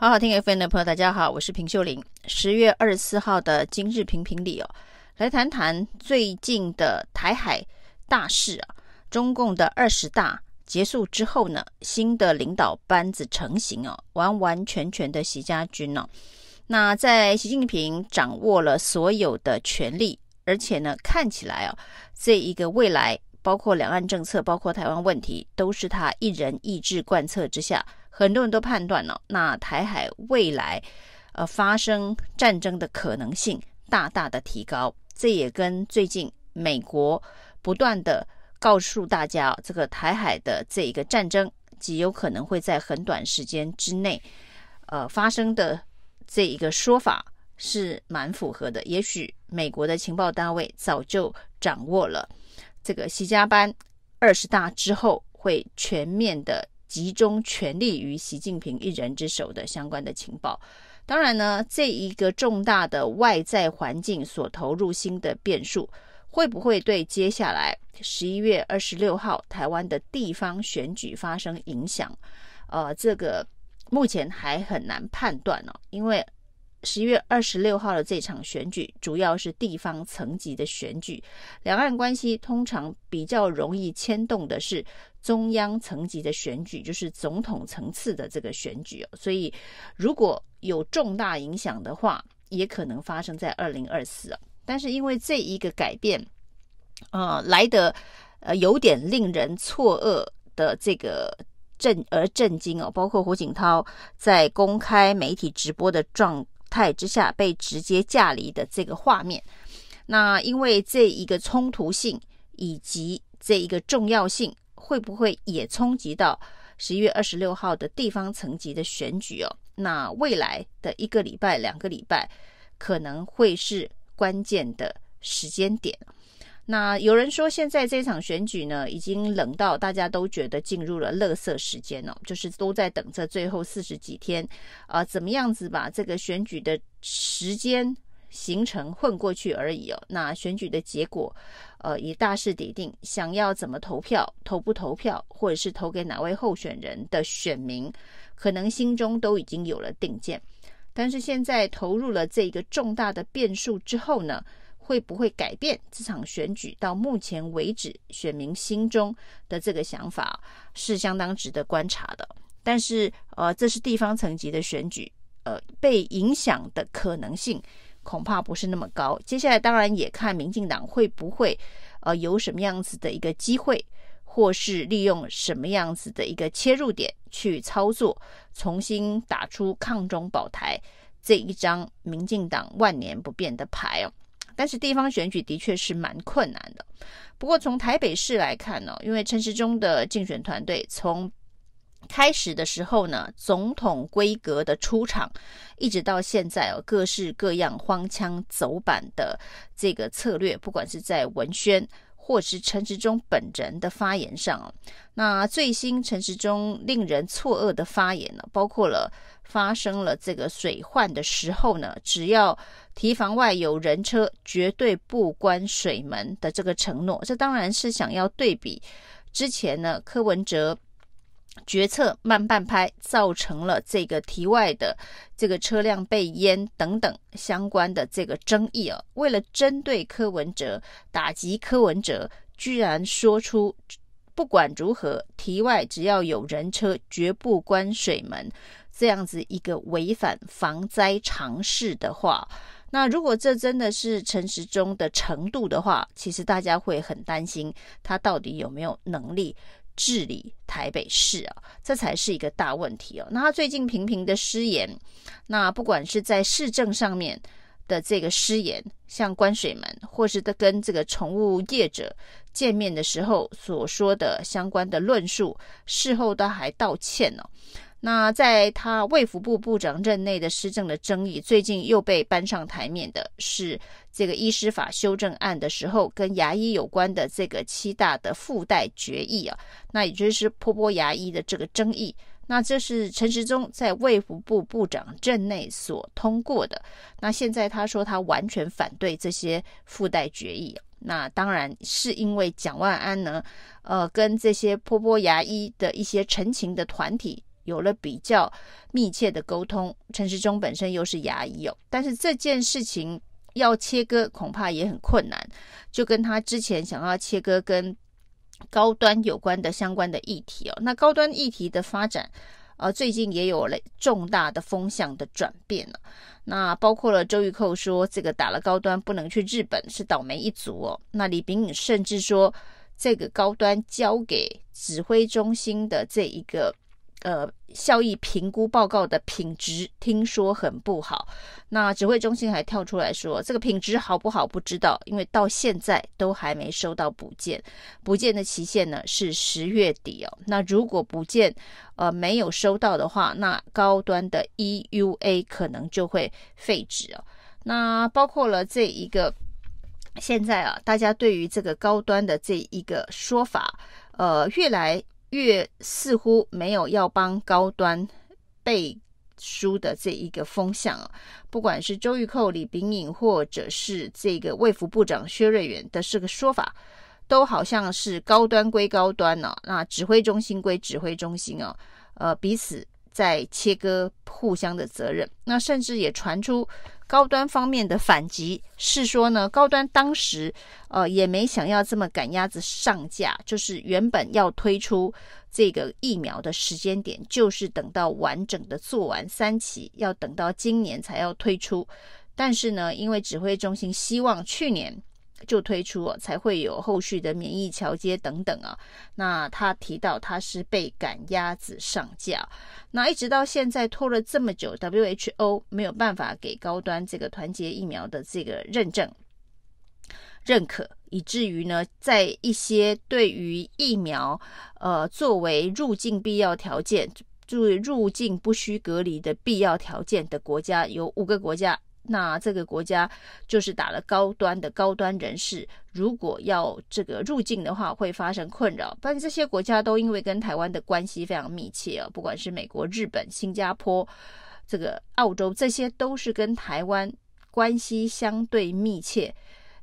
好好听 FM 的朋友，大家好，我是平秀玲。十月二十四号的今日评评理哦，来谈谈最近的台海大事啊。中共的二十大结束之后呢，新的领导班子成型哦，完完全全的习家军哦。那在习近平掌握了所有的权力，而且呢，看起来哦，这一个未来包括两岸政策，包括台湾问题，都是他一人意志贯彻之下。很多人都判断了，那台海未来，呃，发生战争的可能性大大的提高。这也跟最近美国不断的告诉大家，这个台海的这一个战争极有可能会在很短时间之内，呃，发生的这一个说法是蛮符合的。也许美国的情报单位早就掌握了这个习家班二十大之后会全面的。集中全力于习近平一人之手的相关的情报，当然呢，这一个重大的外在环境所投入新的变数，会不会对接下来十一月二十六号台湾的地方选举发生影响？呃，这个目前还很难判断哦，因为。十一月二十六号的这场选举，主要是地方层级的选举。两岸关系通常比较容易牵动的是中央层级的选举，就是总统层次的这个选举。所以，如果有重大影响的话，也可能发生在二零二四。但是，因为这一个改变，呃，来的呃有点令人错愕的这个震而震惊哦，包括胡锦涛在公开媒体直播的状。态之下被直接架离的这个画面，那因为这一个冲突性以及这一个重要性，会不会也冲击到十一月二十六号的地方层级的选举哦？那未来的一个礼拜、两个礼拜，可能会是关键的时间点。那有人说，现在这场选举呢，已经冷到大家都觉得进入了垃圾时间哦，就是都在等着最后四十几天，啊、呃，怎么样子把这个选举的时间行程混过去而已哦。那选举的结果，呃，已大势已定，想要怎么投票、投不投票，或者是投给哪位候选人的选民，可能心中都已经有了定见。但是现在投入了这个重大的变数之后呢，会不会改变这场选举到目前为止选民心中的这个想法是相当值得观察的。但是，呃，这是地方层级的选举，呃，被影响的可能性恐怕不是那么高。接下来，当然也看民进党会不会，呃，有什么样子的一个机会，或是利用什么样子的一个切入点去操作，重新打出抗中保台这一张民进党万年不变的牌哦。但是地方选举的确是蛮困难的。不过从台北市来看呢，因为陈时中的竞选团队从开始的时候呢，总统规格的出场，一直到现在哦，各式各样荒腔走板的这个策略，不管是在文宣或是陈时中本人的发言上，那最新陈时中令人错愕的发言呢，包括了。发生了这个水患的时候呢，只要堤防外有人车，绝对不关水门的这个承诺，这当然是想要对比之前呢，柯文哲决策慢半拍，造成了这个堤外的这个车辆被淹等等相关的这个争议啊。为了针对柯文哲，打击柯文哲，居然说出不管如何，堤外只要有人车，绝不关水门。这样子一个违反防灾常识的话，那如果这真的是陈时中的程度的话，其实大家会很担心他到底有没有能力治理台北市啊？这才是一个大问题哦。那他最近频频的失言，那不管是在市政上面的这个失言，像关水门，或是的跟这个宠物业者见面的时候所说的相关的论述，事后都还道歉哦。那在他卫福部部长任内的施政的争议，最近又被搬上台面的是这个医师法修正案的时候，跟牙医有关的这个七大的附带决议啊，那也就是波波牙医的这个争议。那这是陈时中在卫福部部长任内所通过的。那现在他说他完全反对这些附带决议，那当然是因为蒋万安呢，呃，跟这些波波牙医的一些陈情的团体。有了比较密切的沟通。陈时中本身又是牙医哦，但是这件事情要切割恐怕也很困难，就跟他之前想要切割跟高端有关的相关的议题哦。那高端议题的发展，呃，最近也有了重大的风向的转变了。那包括了周玉蔻说，这个打了高端不能去日本是倒霉一族哦。那李秉颖甚至说，这个高端交给指挥中心的这一个。呃，效益评估报告的品质听说很不好。那指挥中心还跳出来说，这个品质好不好不知道，因为到现在都还没收到补件。补件的期限呢是十月底哦。那如果补件呃没有收到的话，那高端的 EUA 可能就会废止哦。那包括了这一个现在啊，大家对于这个高端的这一个说法，呃，越来。越似乎没有要帮高端背书的这一个风向啊，不管是周玉蔻、李炳颖，或者是这个卫福部长薛瑞元的这个说法，都好像是高端归高端呢、啊，那指挥中心归指挥中心啊，呃，彼此在切割互相的责任，那甚至也传出。高端方面的反击是说呢，高端当时呃也没想要这么赶鸭子上架，就是原本要推出这个疫苗的时间点，就是等到完整的做完三期，要等到今年才要推出。但是呢，因为指挥中心希望去年。就推出哦，才会有后续的免疫桥接等等啊。那他提到他是被赶鸭子上架，那一直到现在拖了这么久，WHO 没有办法给高端这个团结疫苗的这个认证认可，以至于呢，在一些对于疫苗呃作为入境必要条件，作为入境不需隔离的必要条件的国家，有五个国家。那这个国家就是打了高端的高端人士，如果要这个入境的话，会发生困扰。但这些国家都因为跟台湾的关系非常密切啊，不管是美国、日本、新加坡、这个澳洲，这些都是跟台湾关系相对密切，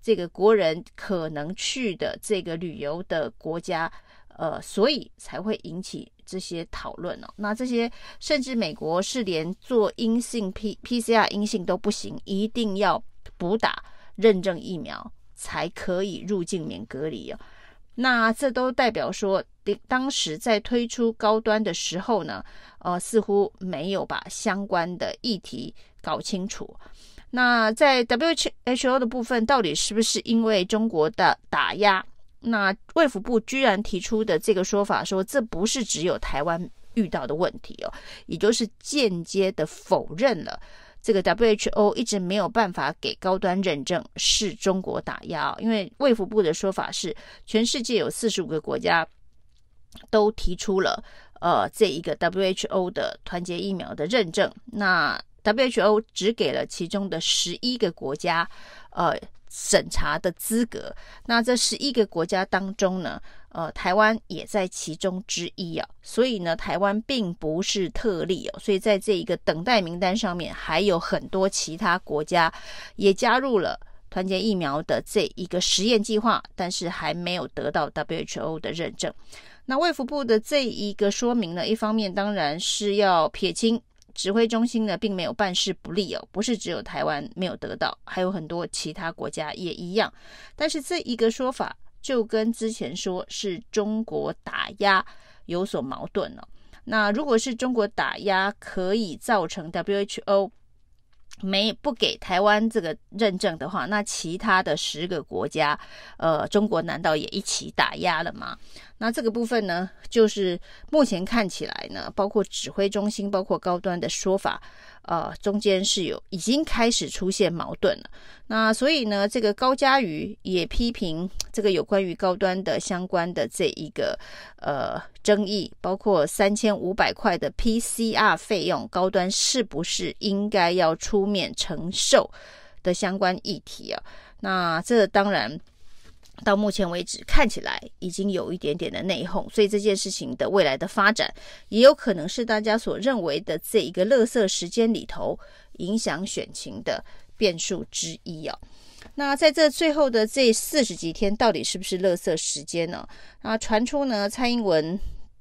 这个国人可能去的这个旅游的国家，呃，所以才会引起。这些讨论哦，那这些甚至美国是连做阴性 P PCR 阴性都不行，一定要补打认证疫苗才可以入境免隔离哦。那这都代表说，当时在推出高端的时候呢，呃，似乎没有把相关的议题搞清楚。那在 WHO 的部分，到底是不是因为中国的打压？那卫福部居然提出的这个说法，说这不是只有台湾遇到的问题哦，也就是间接的否认了这个 WHO 一直没有办法给高端认证是中国打压，因为卫福部的说法是，全世界有四十五个国家都提出了呃这一个 WHO 的团结疫苗的认证，那 WHO 只给了其中的十一个国家呃。审查的资格，那这十一个国家当中呢，呃，台湾也在其中之一啊，所以呢，台湾并不是特例哦，所以在这一个等待名单上面，还有很多其他国家也加入了团结疫苗的这一个实验计划，但是还没有得到 WHO 的认证。那卫福部的这一个说明呢，一方面当然是要撇清。指挥中心呢，并没有办事不利哦，不是只有台湾没有得到，还有很多其他国家也一样。但是这一个说法就跟之前说是中国打压有所矛盾了。那如果是中国打压可以造成 WHO 没不给台湾这个认证的话，那其他的十个国家，呃，中国难道也一起打压了吗？那这个部分呢，就是目前看起来呢，包括指挥中心，包括高端的说法，呃，中间是有已经开始出现矛盾了。那所以呢，这个高嘉瑜也批评这个有关于高端的相关的这一个呃争议，包括三千五百块的 PCR 费用，高端是不是应该要出面承受的相关议题啊？那这当然。到目前为止，看起来已经有一点点的内讧，所以这件事情的未来的发展，也有可能是大家所认为的这一个垃圾时间里头影响选情的变数之一哦。那在这最后的这四十几天，到底是不是垃圾时间呢？啊，传出呢，蔡英文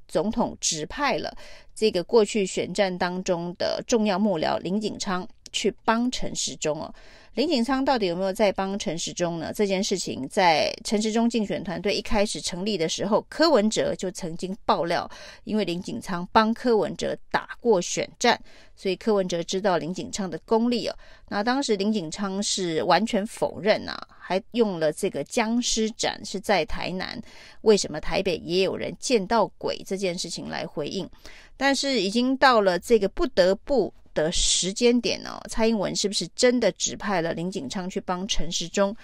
总统指派了这个过去选战当中的重要幕僚林锦昌去帮陈时中哦。林景昌到底有没有在帮陈时中呢？这件事情在陈时中竞选团队一开始成立的时候，柯文哲就曾经爆料，因为林景昌帮柯文哲打过选战，所以柯文哲知道林景昌的功力哦。那当时林景昌是完全否认啊，还用了这个僵尸展是在台南，为什么台北也有人见到鬼这件事情来回应。但是已经到了这个不得不。的时间点、哦？蔡英文是不是真的指派了林景昌去帮陈时中？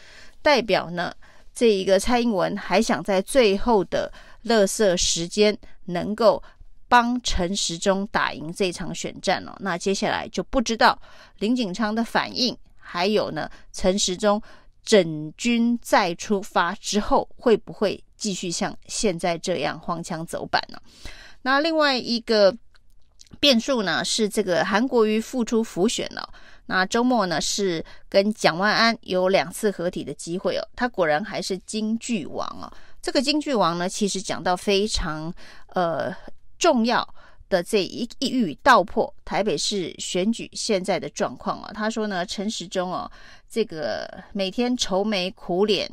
代表呢？这一个蔡英文还想在最后的垃圾时间能够帮陈时中打赢这场选战、哦？那接下来就不知道林景昌的反应，还有呢？陈时中整军再出发之后，会不会继续像现在这样荒腔走板呢？那另外一个。变数呢是这个韩国瑜复出浮选了，那周末呢是跟蒋万安有两次合体的机会哦，他果然还是金句王哦。这个金句王呢，其实讲到非常呃重要的这一一语道破台北市选举现在的状况啊。他说呢，陈时中哦，这个每天愁眉苦脸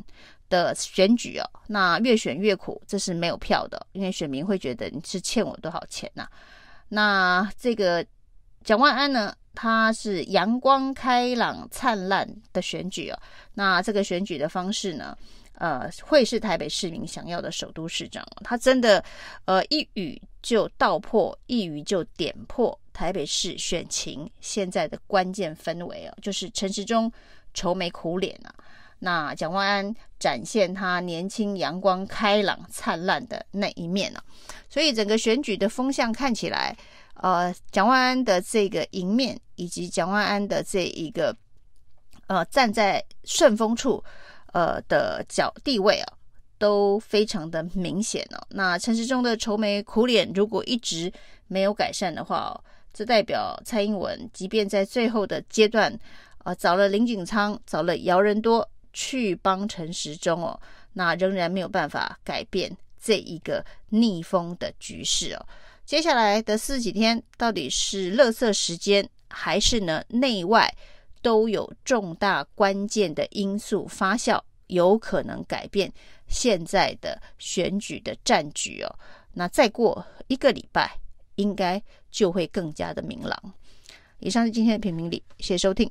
的选举哦，那越选越苦，这是没有票的，因为选民会觉得你是欠我多少钱呐、那这个蒋万安呢，他是阳光开朗灿烂的选举哦。那这个选举的方式呢，呃，会是台北市民想要的首都市长。他真的，呃，一语就道破，一语就点破台北市选情现在的关键氛围哦，就是陈时中愁眉苦脸啊。那蒋万安展现他年轻、阳光、开朗、灿烂的那一面呢、所以整个选举的风向看起来，呃，蒋万安的这个赢面，以及蒋万安的这一个呃站在顺风处呃的角地位啊，都非常的明显哦。那陈时中的愁眉苦脸，如果一直没有改善的话哦，这代表蔡英文即便在最后的阶段，啊，找了林景昌，找了姚人多。去帮陈时中哦，那仍然没有办法改变这一个逆风的局势哦。接下来的四十几天，到底是乐色时间，还是呢内外都有重大关键的因素发酵，有可能改变现在的选举的战局哦。那再过一个礼拜，应该就会更加的明朗。以上是今天的评评理，谢谢收听。